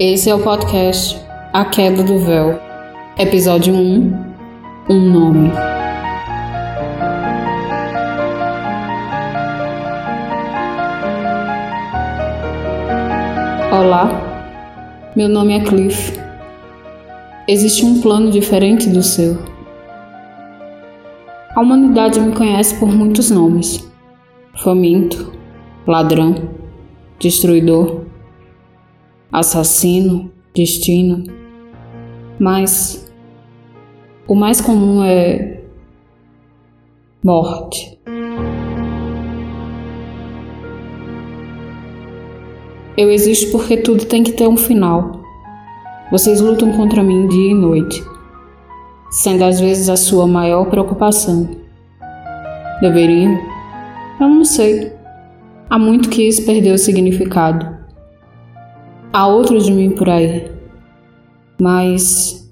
Esse é o podcast A Queda do Véu, episódio 1 Um Nome. Olá, meu nome é Cliff. Existe um plano diferente do seu. A humanidade me conhece por muitos nomes: faminto, ladrão, destruidor assassino, destino, mas o mais comum é morte. Eu existo porque tudo tem que ter um final. Vocês lutam contra mim dia e noite, sendo às vezes a sua maior preocupação. Deveriam? Eu não sei. Há muito que isso perdeu o significado. Há outros de mim por aí, mas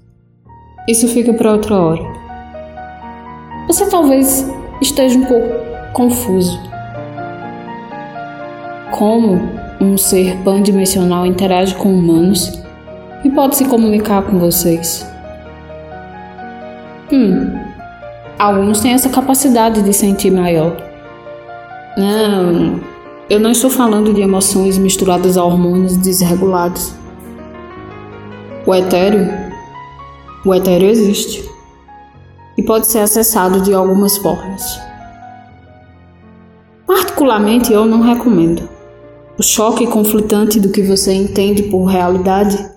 isso fica para outra hora. Você talvez esteja um pouco confuso. Como um ser pandimensional interage com humanos e pode se comunicar com vocês? Hum, alguns têm essa capacidade de sentir maior. Não, eu não estou falando de emoções misturadas a hormônios desregulados. O etéreo, o etéreo existe e pode ser acessado de algumas formas. Particularmente, eu não recomendo. O choque conflitante do que você entende por realidade,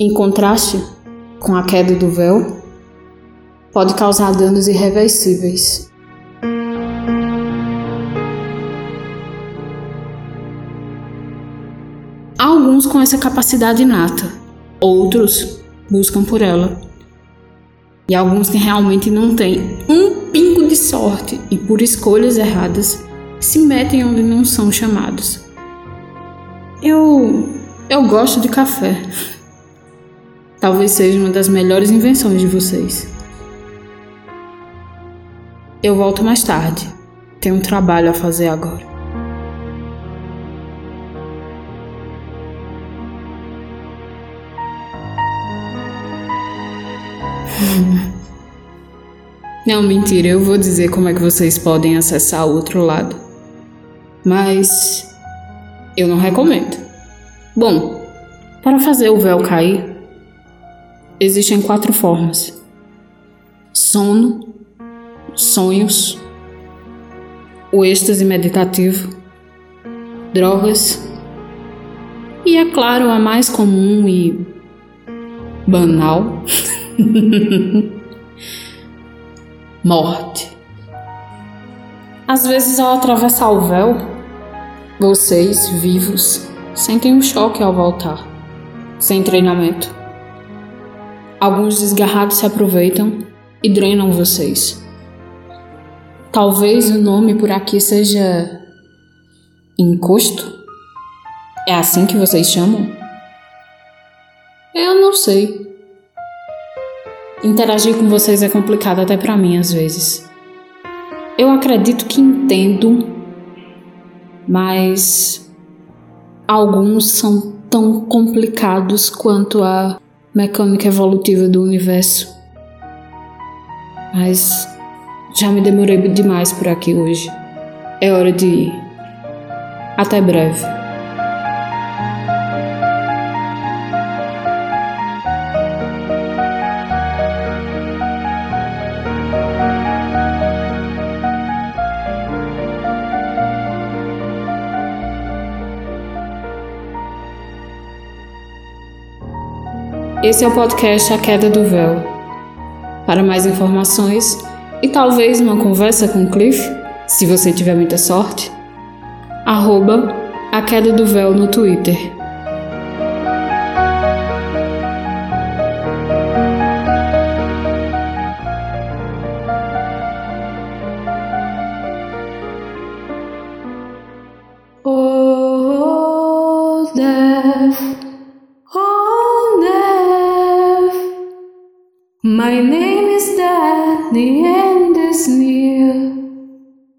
em contraste com a queda do véu, pode causar danos irreversíveis. Alguns com essa capacidade inata, outros buscam por ela. E alguns que realmente não têm um pingo de sorte e por escolhas erradas se metem onde não são chamados. Eu eu gosto de café. Talvez seja uma das melhores invenções de vocês. Eu volto mais tarde. Tenho um trabalho a fazer agora. Não, mentira, eu vou dizer como é que vocês podem acessar o outro lado. Mas eu não recomendo. Bom, para fazer o véu cair, existem quatro formas: sono, sonhos, o êxtase meditativo, drogas e, é claro, a mais comum e banal. Morte. Às vezes, ao atravessar o véu, vocês, vivos, sentem um choque ao voltar, sem treinamento. Alguns desgarrados se aproveitam e drenam vocês. Talvez o nome por aqui seja encosto? É assim que vocês chamam? Eu não sei. Interagir com vocês é complicado até para mim às vezes. Eu acredito que entendo, mas alguns são tão complicados quanto a mecânica evolutiva do universo. Mas já me demorei demais por aqui hoje. É hora de ir. Até breve. Esse é o podcast A Queda do Véu. Para mais informações e talvez uma conversa com Cliff, se você tiver muita sorte, arroba A Queda do Véu no Twitter. Oh, death. My name is that the end is near.